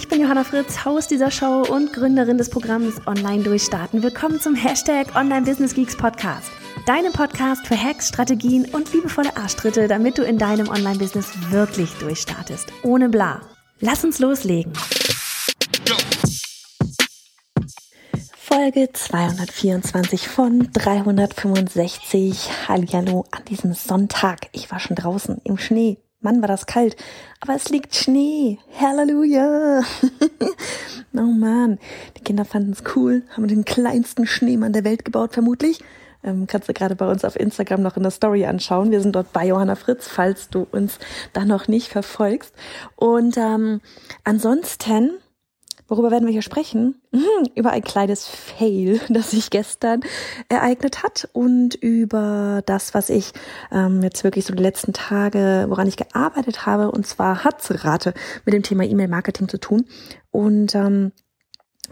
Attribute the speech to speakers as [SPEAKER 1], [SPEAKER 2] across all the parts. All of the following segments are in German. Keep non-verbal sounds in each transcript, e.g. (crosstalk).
[SPEAKER 1] Ich bin Johanna Fritz, Haus dieser Show und Gründerin des Programms Online Durchstarten. Willkommen zum Hashtag Online Business Geeks Podcast. Deinem Podcast für Hacks, Strategien und liebevolle Arschtritte, damit du in deinem Online-Business wirklich durchstartest. Ohne bla. Lass uns loslegen. Folge 224 von 365. Hallihallo an diesem Sonntag. Ich war schon draußen im Schnee Mann, war das kalt. Aber es liegt Schnee. Halleluja. (laughs) oh man, die Kinder fanden es cool, haben den kleinsten Schneemann der Welt gebaut, vermutlich. Ähm, kannst du gerade bei uns auf Instagram noch in der Story anschauen. Wir sind dort bei Johanna Fritz, falls du uns da noch nicht verfolgst. Und ähm, ansonsten Worüber werden wir hier sprechen? Mhm, über ein kleines Fail, (laughs) das sich gestern ereignet hat und über das, was ich ähm, jetzt wirklich so die letzten Tage, woran ich gearbeitet habe. Und zwar hat Rate mit dem Thema E-Mail-Marketing zu tun. Und ähm,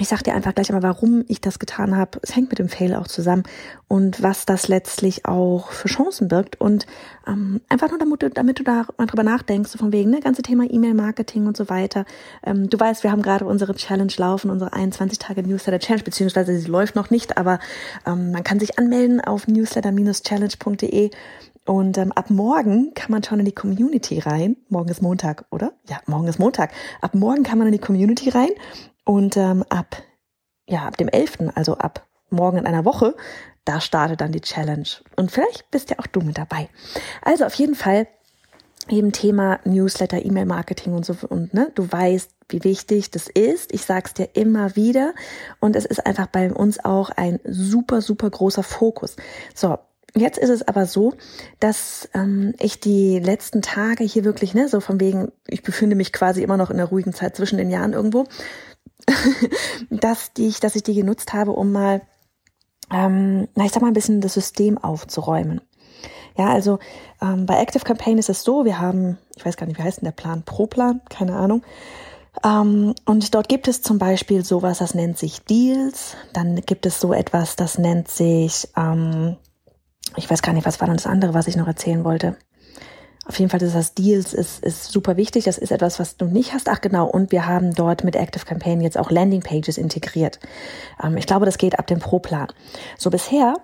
[SPEAKER 1] ich sag dir einfach gleich einmal, warum ich das getan habe. Es hängt mit dem Fail auch zusammen und was das letztlich auch für Chancen birgt. Und ähm, einfach nur, damit du, damit du da mal drüber nachdenkst, so von wegen, ne, ganze Thema E-Mail-Marketing und so weiter. Ähm, du weißt, wir haben gerade unsere Challenge laufen, unsere 21 Tage Newsletter Challenge, beziehungsweise sie läuft noch nicht, aber ähm, man kann sich anmelden auf newsletter-challenge.de und ähm, ab morgen kann man schon in die Community rein. Morgen ist Montag, oder? Ja, morgen ist Montag. Ab morgen kann man in die Community rein und ähm, ab, ja, ab dem 11., also ab morgen in einer Woche, da startet dann die Challenge. Und vielleicht bist ja auch du mit dabei. Also auf jeden Fall eben Thema Newsletter, E-Mail-Marketing und so. Und ne, du weißt, wie wichtig das ist. Ich sag's dir immer wieder. Und es ist einfach bei uns auch ein super, super großer Fokus. So, Jetzt ist es aber so, dass ähm, ich die letzten Tage hier wirklich, ne, so von wegen, ich befinde mich quasi immer noch in der ruhigen Zeit zwischen den Jahren irgendwo, (laughs) dass, die ich, dass ich die genutzt habe, um mal, ähm, na, ich sag mal, ein bisschen das System aufzuräumen. Ja, also ähm, bei Active Campaign ist es so, wir haben, ich weiß gar nicht, wie heißt denn der Plan? Pro-Plan? Keine Ahnung. Ähm, und dort gibt es zum Beispiel sowas, das nennt sich Deals. Dann gibt es so etwas, das nennt sich, ähm, ich weiß gar nicht, was war dann das andere, was ich noch erzählen wollte. Auf jeden Fall ist das Deals ist, ist super wichtig. Das ist etwas, was du nicht hast. Ach genau. Und wir haben dort mit Active Campaign jetzt auch Landing Pages integriert. Ähm, ich glaube, das geht ab dem Pro-Plan. So bisher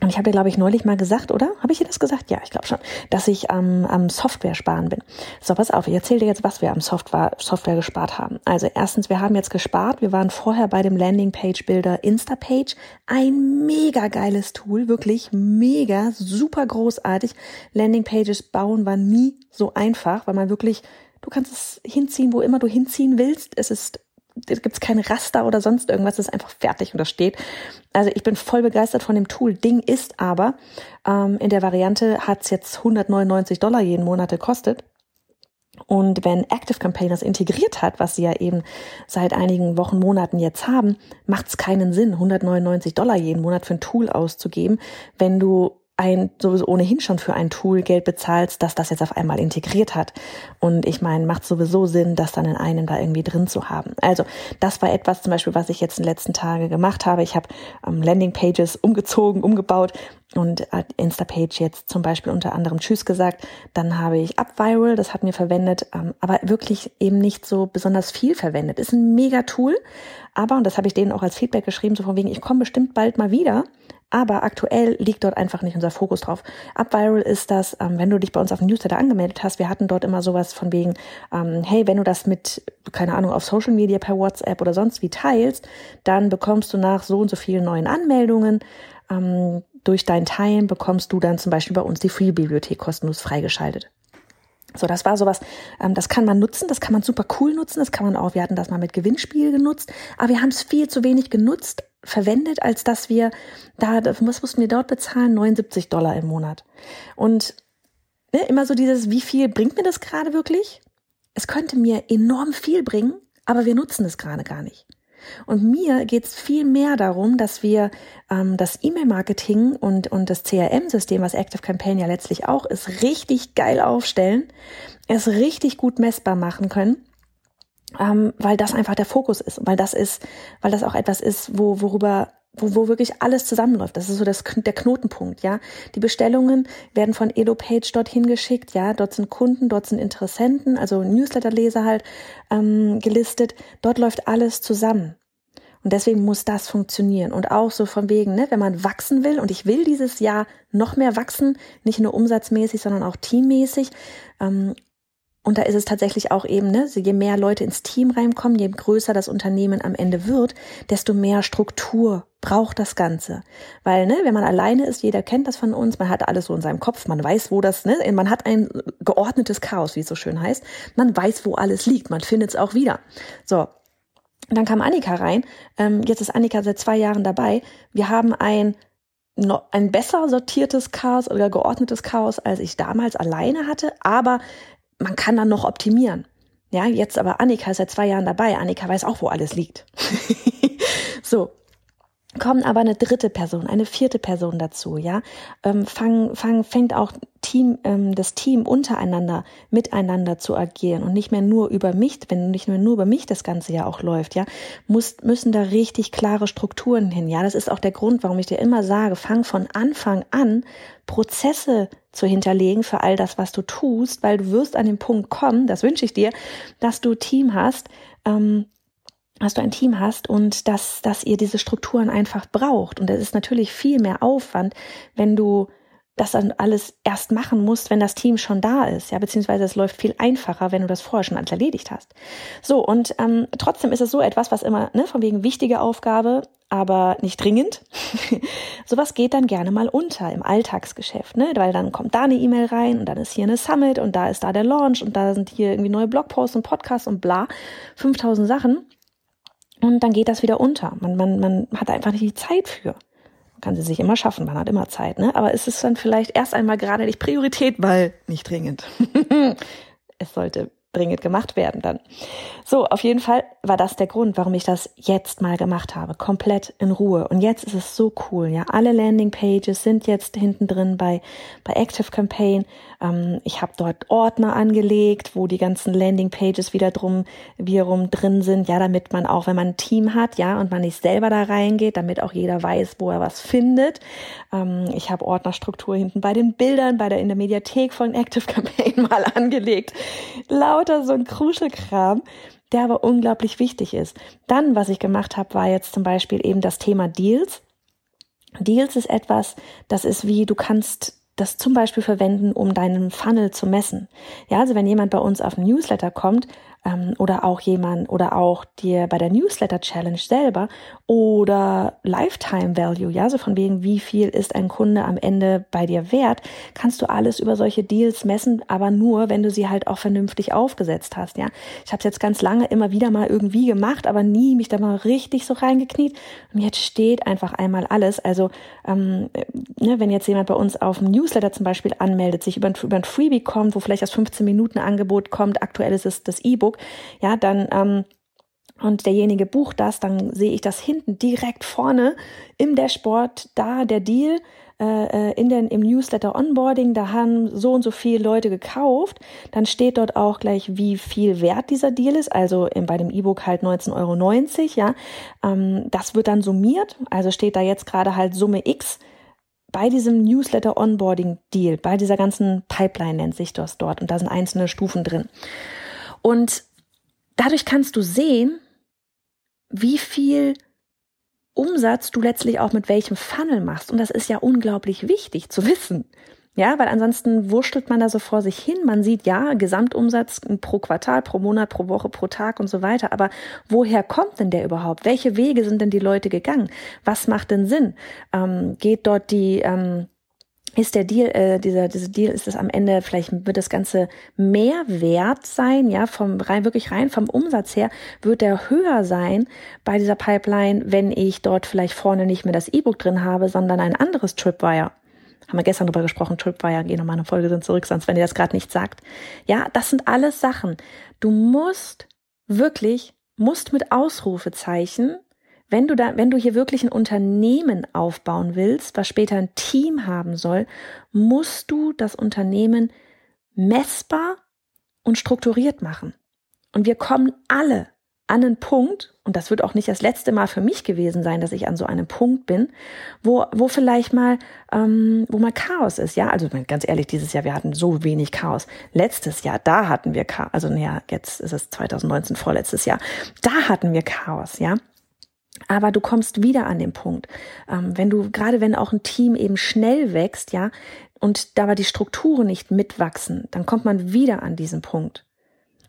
[SPEAKER 1] und ich habe dir, glaube ich, neulich mal gesagt, oder? Habe ich dir das gesagt? Ja, ich glaube schon, dass ich am, am Software sparen bin. So, pass auf, ich erzähle dir jetzt, was wir am Software, Software gespart haben. Also erstens, wir haben jetzt gespart, wir waren vorher bei dem Landingpage-Builder Instapage. Ein mega geiles Tool, wirklich mega, super großartig. Landingpages bauen war nie so einfach, weil man wirklich, du kannst es hinziehen, wo immer du hinziehen willst. Es ist da gibt's kein Raster oder sonst irgendwas, das ist einfach fertig und das steht. Also ich bin voll begeistert von dem Tool. Ding ist aber, ähm, in der Variante hat's jetzt 199 Dollar jeden Monat gekostet. Und wenn Active Campaign das integriert hat, was sie ja eben seit einigen Wochen, Monaten jetzt haben, macht es keinen Sinn, 199 Dollar jeden Monat für ein Tool auszugeben, wenn du ein sowieso ohnehin schon für ein Tool Geld bezahlst, dass das jetzt auf einmal integriert hat. Und ich meine, macht sowieso Sinn, das dann in einem da irgendwie drin zu haben. Also das war etwas zum Beispiel, was ich jetzt in den letzten Tagen gemacht habe. Ich habe ähm, Landingpages umgezogen, umgebaut und hat Instapage jetzt zum Beispiel unter anderem Tschüss gesagt. Dann habe ich UpViral, das hat mir verwendet, ähm, aber wirklich eben nicht so besonders viel verwendet. Ist ein mega Tool, aber, und das habe ich denen auch als Feedback geschrieben, so von wegen, ich komme bestimmt bald mal wieder, aber aktuell liegt dort einfach nicht unser Fokus drauf. UpViral ist das, ähm, wenn du dich bei uns auf dem Newsletter angemeldet hast, wir hatten dort immer sowas von wegen, ähm, hey, wenn du das mit, keine Ahnung, auf Social Media per WhatsApp oder sonst wie teilst, dann bekommst du nach so und so vielen neuen Anmeldungen, ähm, durch dein Teilen bekommst du dann zum Beispiel bei uns die Free-Bibliothek kostenlos freigeschaltet. So, das war sowas, ähm, das kann man nutzen, das kann man super cool nutzen, das kann man auch, wir hatten das mal mit Gewinnspiel genutzt, aber wir haben es viel zu wenig genutzt, verwendet, als dass wir da, was mussten wir dort bezahlen? 79 Dollar im Monat. Und ne, immer so dieses, wie viel bringt mir das gerade wirklich? Es könnte mir enorm viel bringen, aber wir nutzen es gerade gar nicht. Und mir geht's viel mehr darum, dass wir ähm, das E-Mail-Marketing und, und das CRM-System, was Active Campaign ja letztlich auch ist, richtig geil aufstellen, es richtig gut messbar machen können ähm, weil das einfach der Fokus ist, weil das ist, weil das auch etwas ist, wo, worüber wo, wo wirklich alles zusammenläuft. Das ist so das, der Knotenpunkt, ja. Die Bestellungen werden von EloPage dorthin geschickt, ja. Dort sind Kunden, dort sind Interessenten, also Newsletterleser halt ähm, gelistet. Dort läuft alles zusammen. Und deswegen muss das funktionieren. Und auch so von wegen, ne, wenn man wachsen will, und ich will dieses Jahr noch mehr wachsen, nicht nur umsatzmäßig, sondern auch teammäßig, ähm, und da ist es tatsächlich auch eben, ne, je mehr Leute ins Team reinkommen, je größer das Unternehmen am Ende wird, desto mehr Struktur braucht das Ganze. Weil, ne, wenn man alleine ist, jeder kennt das von uns, man hat alles so in seinem Kopf, man weiß, wo das, ne, man hat ein geordnetes Chaos, wie es so schön heißt. Man weiß, wo alles liegt, man findet es auch wieder. So. Dann kam Annika rein. Ähm, jetzt ist Annika seit zwei Jahren dabei. Wir haben ein ein besser sortiertes Chaos oder geordnetes Chaos, als ich damals alleine hatte, aber man kann dann noch optimieren. Ja, jetzt aber Annika ist seit zwei Jahren dabei. Annika weiß auch, wo alles liegt. (laughs) so. Kommt aber eine dritte Person, eine vierte Person dazu, ja. Ähm, fang, fang, fängt auch Team, ähm, das Team untereinander miteinander zu agieren und nicht mehr nur über mich, wenn nicht mehr nur über mich das Ganze ja auch läuft, ja, muss, müssen da richtig klare Strukturen hin, ja. Das ist auch der Grund, warum ich dir immer sage, fang von Anfang an Prozesse zu hinterlegen für all das, was du tust, weil du wirst an den Punkt kommen, das wünsche ich dir, dass du Team hast, ähm, dass du ein Team hast und dass, dass ihr diese Strukturen einfach braucht. Und es ist natürlich viel mehr Aufwand, wenn du das dann alles erst machen musst, wenn das Team schon da ist, ja, beziehungsweise es läuft viel einfacher, wenn du das vorher schon alles erledigt hast. So, und ähm, trotzdem ist es so etwas, was immer, ne, von wegen wichtige Aufgabe, aber nicht dringend. (laughs) Sowas geht dann gerne mal unter im Alltagsgeschäft, ne? Weil dann kommt da eine E-Mail rein und dann ist hier eine Summit und da ist da der Launch und da sind hier irgendwie neue Blogposts und Podcasts und bla, 5000 Sachen. Und dann geht das wieder unter. Man, man, man hat einfach nicht die Zeit für kann sie sich immer schaffen, man hat immer Zeit, ne? Aber es ist dann vielleicht erst einmal gerade nicht Priorität, weil nicht dringend. (laughs) es sollte dringend gemacht werden dann. So, auf jeden Fall war das der Grund, warum ich das jetzt mal gemacht habe, komplett in Ruhe. Und jetzt ist es so cool, ja. Alle Landing Pages sind jetzt hinten drin bei bei Active Campaign. Ähm, ich habe dort Ordner angelegt, wo die ganzen Landing Pages wieder drum wiederum drin sind, ja, damit man auch, wenn man ein Team hat, ja, und man nicht selber da reingeht, damit auch jeder weiß, wo er was findet. Ähm, ich habe Ordnerstruktur hinten bei den Bildern, bei der in der Mediathek von Active Campaign (laughs) mal angelegt. Laut lauter so ein Kruschelkram, der aber unglaublich wichtig ist. Dann, was ich gemacht habe, war jetzt zum Beispiel eben das Thema Deals. Deals ist etwas, das ist wie, du kannst das zum Beispiel verwenden, um deinen Funnel zu messen. Ja, also wenn jemand bei uns auf ein Newsletter kommt, ähm, oder auch jemand oder auch dir bei der Newsletter Challenge selber oder Lifetime Value, ja, so von wegen, wie viel ist ein Kunde am Ende bei dir wert, kannst du alles über solche Deals messen, aber nur, wenn du sie halt auch vernünftig aufgesetzt hast, ja. Ich habe es jetzt ganz lange immer wieder mal irgendwie gemacht, aber nie mich da mal richtig so reingekniet und jetzt steht einfach einmal alles. Also ähm, ne, wenn jetzt jemand bei uns auf dem Newsletter zum Beispiel anmeldet, sich über ein, über ein Freebie kommt, wo vielleicht das 15 Minuten Angebot kommt, aktuell ist es das E-Book, ja, dann ähm, und derjenige bucht das, dann sehe ich das hinten direkt vorne im Dashboard, da der Deal äh, äh, in den, im Newsletter Onboarding, da haben so und so viele Leute gekauft. Dann steht dort auch gleich, wie viel wert dieser Deal ist. Also bei dem E-Book halt 19,90 Euro. Ja, ähm, das wird dann summiert. Also steht da jetzt gerade halt Summe X bei diesem Newsletter Onboarding Deal, bei dieser ganzen Pipeline nennt sich das dort und da sind einzelne Stufen drin. Und dadurch kannst du sehen, wie viel Umsatz du letztlich auch mit welchem Funnel machst. Und das ist ja unglaublich wichtig zu wissen. Ja, weil ansonsten wurschtelt man da so vor sich hin. Man sieht ja Gesamtumsatz pro Quartal, pro Monat, pro Woche, pro Tag und so weiter. Aber woher kommt denn der überhaupt? Welche Wege sind denn die Leute gegangen? Was macht denn Sinn? Ähm, geht dort die, ähm, ist der Deal, äh, dieser, dieser Deal, ist es am Ende, vielleicht wird das Ganze mehr wert sein, ja, vom rein, wirklich rein vom Umsatz her, wird der höher sein bei dieser Pipeline, wenn ich dort vielleicht vorne nicht mehr das E-Book drin habe, sondern ein anderes Tripwire. Haben wir gestern drüber gesprochen, Tripwire, geh nochmal eine Folge sind zurück, sonst wenn ihr das gerade nicht sagt. Ja, das sind alles Sachen. Du musst wirklich musst mit Ausrufezeichen, wenn du da, wenn du hier wirklich ein Unternehmen aufbauen willst, was später ein Team haben soll, musst du das Unternehmen messbar und strukturiert machen. Und wir kommen alle an einen Punkt, und das wird auch nicht das letzte Mal für mich gewesen sein, dass ich an so einem Punkt bin, wo, wo vielleicht mal, ähm, wo mal Chaos ist. Ja, also ganz ehrlich, dieses Jahr, wir hatten so wenig Chaos. Letztes Jahr, da hatten wir Chaos. Also, naja, jetzt ist es 2019, vorletztes Jahr. Da hatten wir Chaos, ja. Aber du kommst wieder an den Punkt, ähm, wenn du, gerade wenn auch ein Team eben schnell wächst, ja, und dabei die Strukturen nicht mitwachsen, dann kommt man wieder an diesen Punkt.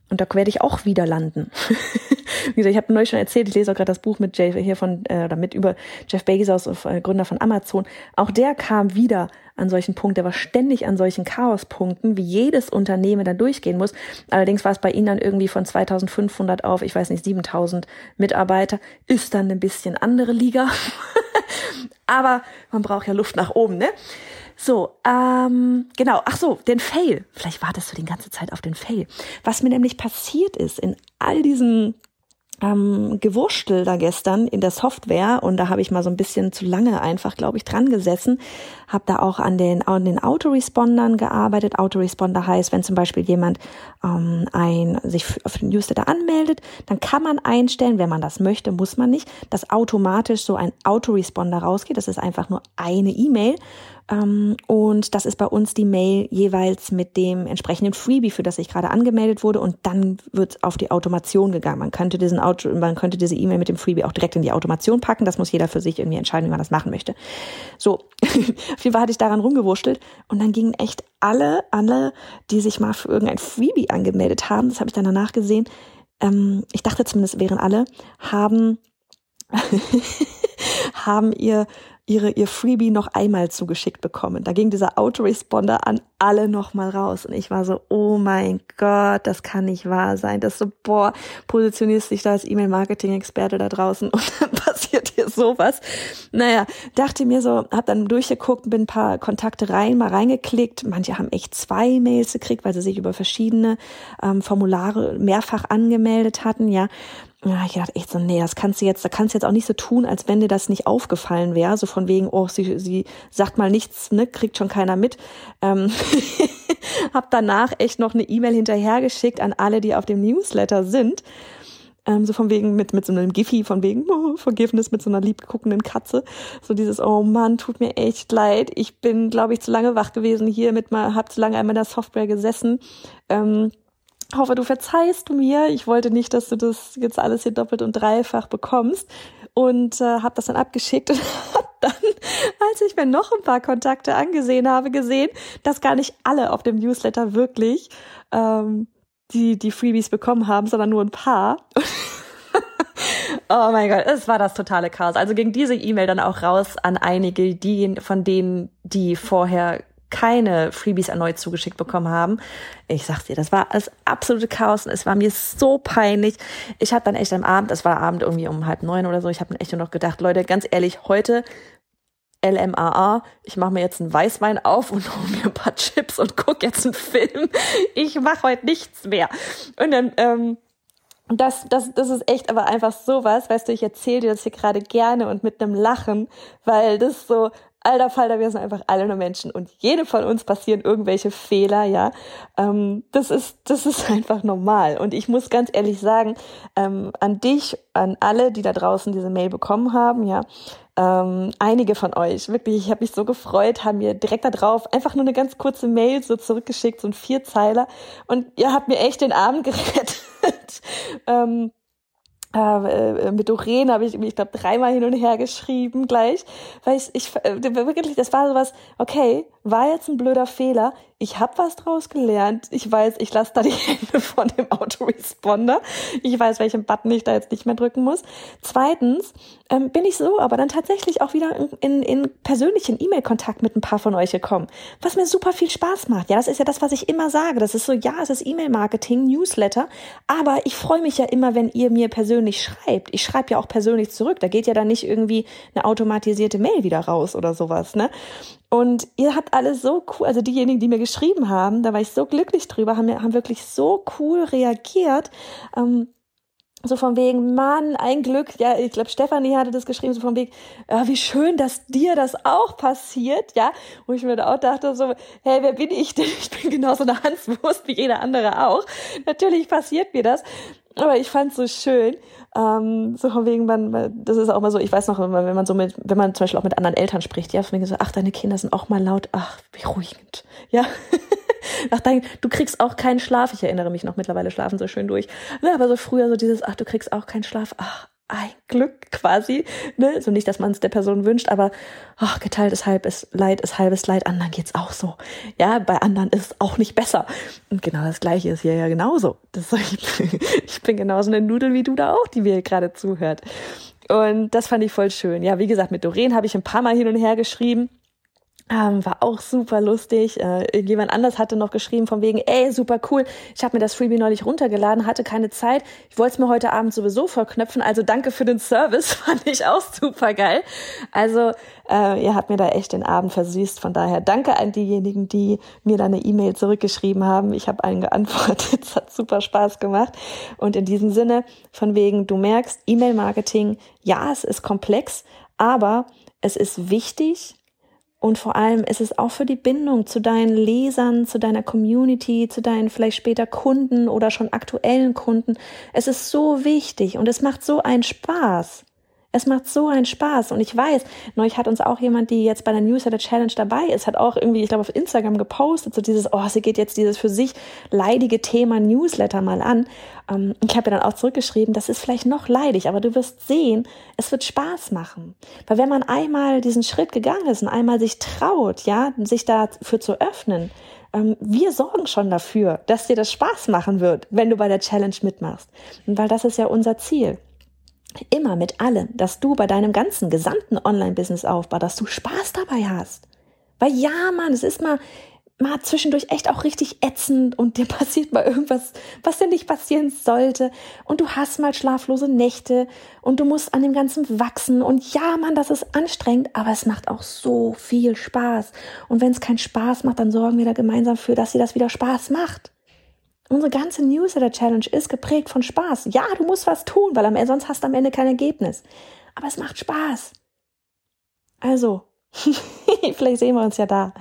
[SPEAKER 1] Und da werde ich auch wieder landen. (laughs) Wie gesagt, ich habe neulich schon erzählt, ich lese auch gerade das Buch mit Jeff hier von, äh, damit über Jeff Bezos, äh, Gründer von Amazon. Auch der kam wieder an solchen Punkt, der war ständig an solchen Chaospunkten, wie jedes Unternehmen da durchgehen muss. Allerdings war es bei ihnen dann irgendwie von 2500 auf, ich weiß nicht, 7000 Mitarbeiter, ist dann ein bisschen andere Liga. (laughs) Aber man braucht ja Luft nach oben, ne? So, ähm, genau, ach so, den Fail. Vielleicht wartest du die ganze Zeit auf den Fail. Was mir nämlich passiert ist in all diesen ähm, Gewurstel da gestern in der Software und da habe ich mal so ein bisschen zu lange einfach, glaube ich, dran gesessen, habe da auch an den, an den Autorespondern gearbeitet. Autoresponder heißt, wenn zum Beispiel jemand ähm, ein, sich auf den Newsletter anmeldet, dann kann man einstellen, wenn man das möchte, muss man nicht, dass automatisch so ein Autoresponder rausgeht. Das ist einfach nur eine E-Mail und das ist bei uns die Mail jeweils mit dem entsprechenden Freebie, für das ich gerade angemeldet wurde. Und dann wird auf die Automation gegangen. Man könnte diesen Auto, man könnte diese E-Mail mit dem Freebie auch direkt in die Automation packen. Das muss jeder für sich irgendwie entscheiden, wie man das machen möchte. So, (laughs) auf jeden Fall hatte ich daran rumgewurschtelt. Und dann gingen echt alle, alle, die sich mal für irgendein Freebie angemeldet haben, das habe ich dann danach gesehen, ähm, ich dachte zumindest wären alle, haben (laughs) haben ihr ihre, ihr Freebie noch einmal zugeschickt bekommen. Da ging dieser Autoresponder an alle nochmal raus. Und ich war so, oh mein Gott, das kann nicht wahr sein. Das so, boah, positionierst dich da als E-Mail-Marketing-Experte da draußen und (laughs) dann passiert hier sowas. Naja, dachte mir so, hab dann durchgeguckt, bin ein paar Kontakte rein, mal reingeklickt. Manche haben echt zwei Mails gekriegt, weil sie sich über verschiedene ähm, Formulare mehrfach angemeldet hatten, ja. Ja, ich dachte echt so, nee, das kannst du jetzt, da kannst du jetzt auch nicht so tun, als wenn dir das nicht aufgefallen wäre. So von wegen, oh, sie, sie sagt mal nichts, ne, kriegt schon keiner mit. Ähm, (laughs) hab danach echt noch eine E-Mail hinterhergeschickt an alle, die auf dem Newsletter sind. Ähm, so von wegen mit, mit so einem Giphy, von wegen oh, Vergiftnis mit so einer liebguckenden Katze. So dieses, oh Mann, tut mir echt leid. Ich bin, glaube ich, zu lange wach gewesen hier mit mal, hab zu lange an meiner Software gesessen. Ähm, hoffe, du verzeihst mir. Ich wollte nicht, dass du das jetzt alles hier doppelt und dreifach bekommst und äh, habe das dann abgeschickt und (laughs) habe dann, als ich mir noch ein paar Kontakte angesehen habe, gesehen, dass gar nicht alle auf dem Newsletter wirklich ähm, die die Freebies bekommen haben, sondern nur ein paar. (laughs) oh mein Gott, es war das totale Chaos. Also ging diese E-Mail dann auch raus an einige, die von denen, die vorher keine Freebies erneut zugeschickt bekommen haben. Ich sag's dir, das war das absolute Chaos und es war mir so peinlich. Ich habe dann echt am Abend, es war Abend irgendwie um halb neun oder so, ich habe dann echt nur noch gedacht, Leute, ganz ehrlich, heute LMAA, ich mache mir jetzt einen Weißwein auf und (laughs) hole mir ein paar Chips und guck jetzt einen Film. Ich mache heute nichts mehr. Und dann ähm, das, das, das ist echt aber einfach sowas, weißt du, ich erzähle dir das hier gerade gerne und mit einem Lachen, weil das so, alter Falter, wir sind einfach alle nur Menschen und jedem von uns passieren irgendwelche Fehler, ja. Ähm, das ist, das ist (laughs) einfach normal. Und ich muss ganz ehrlich sagen, ähm, an dich, an alle, die da draußen diese Mail bekommen haben, ja, ähm, einige von euch, wirklich, ich habe mich so gefreut, haben mir direkt da drauf einfach nur eine ganz kurze Mail so zurückgeschickt, so ein Vierzeiler. Und ihr habt mir echt den Abend (laughs) gerettet. ähm, äh, äh, mit Doreen habe ich, ich glaube, dreimal hin und her geschrieben gleich, weil ich, ich äh, wirklich, das war sowas, okay, war jetzt ein blöder Fehler, ich habe was draus gelernt. Ich weiß, ich lasse da die (laughs) Hände von dem Autoresponder. Ich weiß, welchen Button ich da jetzt nicht mehr drücken muss. Zweitens ähm, bin ich so aber dann tatsächlich auch wieder in, in, in persönlichen E-Mail-Kontakt mit ein paar von euch gekommen, was mir super viel Spaß macht. Ja, das ist ja das, was ich immer sage. Das ist so, ja, es ist E-Mail-Marketing, Newsletter, aber ich freue mich ja immer, wenn ihr mir persönlich schreibt. Ich schreibe ja auch persönlich zurück. Da geht ja dann nicht irgendwie eine automatisierte Mail wieder raus oder sowas, ne? Und ihr habt alles so cool, also diejenigen, die mir geschrieben haben, da war ich so glücklich drüber, haben, haben wirklich so cool reagiert. Ähm, so von wegen, Mann, ein Glück, ja, ich glaube, Stefanie hatte das geschrieben, so von wegen, ja, wie schön, dass dir das auch passiert, ja, wo ich mir da auch dachte, so, hey, wer bin ich denn? (laughs) Ich bin genauso eine Hanswurst wie jeder andere auch. Natürlich passiert mir das, aber ich fand's so schön, ähm, so von wegen, man, das ist auch mal so, ich weiß noch, wenn man, wenn man so mit, wenn man zum Beispiel auch mit anderen Eltern spricht, ja, von wegen so, ach, deine Kinder sind auch mal laut, ach, beruhigend, ja. (laughs) ach, dein, du kriegst auch keinen Schlaf. Ich erinnere mich noch mittlerweile schlafen so schön durch. Ne, aber so früher so dieses, ach, du kriegst auch keinen Schlaf. Ach, ein Glück quasi. Ne? So nicht, dass man es der Person wünscht, aber ach, geteiltes Halb ist Leid, ist halbes Leid. Anderen geht's auch so. Ja, bei anderen ist es auch nicht besser. Und genau das Gleiche ist hier ja genauso. Das, (laughs) ich bin genauso eine Nudel wie du da auch, die mir gerade zuhört. Und das fand ich voll schön. Ja, wie gesagt, mit Doreen habe ich ein paar Mal hin und her geschrieben. Ähm, war auch super lustig. Äh, jemand anders hatte noch geschrieben von wegen, ey, super cool. Ich habe mir das Freebie neulich runtergeladen, hatte keine Zeit. Ich wollte es mir heute Abend sowieso verknöpfen. Also danke für den Service, (laughs) fand ich auch super geil. Also äh, ihr habt mir da echt den Abend versüßt. Von daher danke an diejenigen, die mir da eine E-Mail zurückgeschrieben haben. Ich habe allen geantwortet. (laughs) Es hat super Spaß gemacht. Und in diesem Sinne, von wegen, du merkst, E-Mail-Marketing, ja, es ist komplex, aber es ist wichtig, und vor allem ist es auch für die Bindung zu deinen Lesern, zu deiner Community, zu deinen vielleicht später Kunden oder schon aktuellen Kunden. Es ist so wichtig und es macht so einen Spaß. Es macht so einen Spaß. Und ich weiß, neulich hat uns auch jemand, die jetzt bei der Newsletter Challenge dabei ist, hat auch irgendwie, ich glaube, auf Instagram gepostet, so dieses, oh, sie geht jetzt dieses für sich leidige Thema Newsletter mal an. Ähm, ich habe ja dann auch zurückgeschrieben, das ist vielleicht noch leidig, aber du wirst sehen, es wird Spaß machen. Weil wenn man einmal diesen Schritt gegangen ist und einmal sich traut, ja, sich dafür zu öffnen, ähm, wir sorgen schon dafür, dass dir das Spaß machen wird, wenn du bei der Challenge mitmachst. Weil das ist ja unser Ziel immer mit allem, dass du bei deinem ganzen gesamten Online-Business-Aufbau, dass du Spaß dabei hast. Weil ja, Mann, es ist mal, mal zwischendurch echt auch richtig ätzend und dir (laughs) passiert mal irgendwas, was dir nicht passieren sollte und du hast mal schlaflose Nächte und du musst an dem Ganzen wachsen und ja, Mann, das ist anstrengend, aber es macht auch so viel Spaß. Und wenn es keinen Spaß macht, dann sorgen wir da gemeinsam für, dass dir das wieder Spaß macht. Unsere ganze Newsletter-Challenge ist geprägt von Spaß. Ja, du musst was tun, weil sonst hast du am Ende kein Ergebnis. Aber es macht Spaß. Also, (laughs) vielleicht sehen wir uns ja da.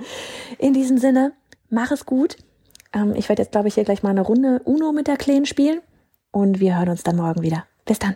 [SPEAKER 1] In diesem Sinne, mach es gut. Ähm, ich werde jetzt, glaube ich, hier gleich mal eine Runde Uno mit der Kleen spielen. Und wir hören uns dann morgen wieder. Bis dann.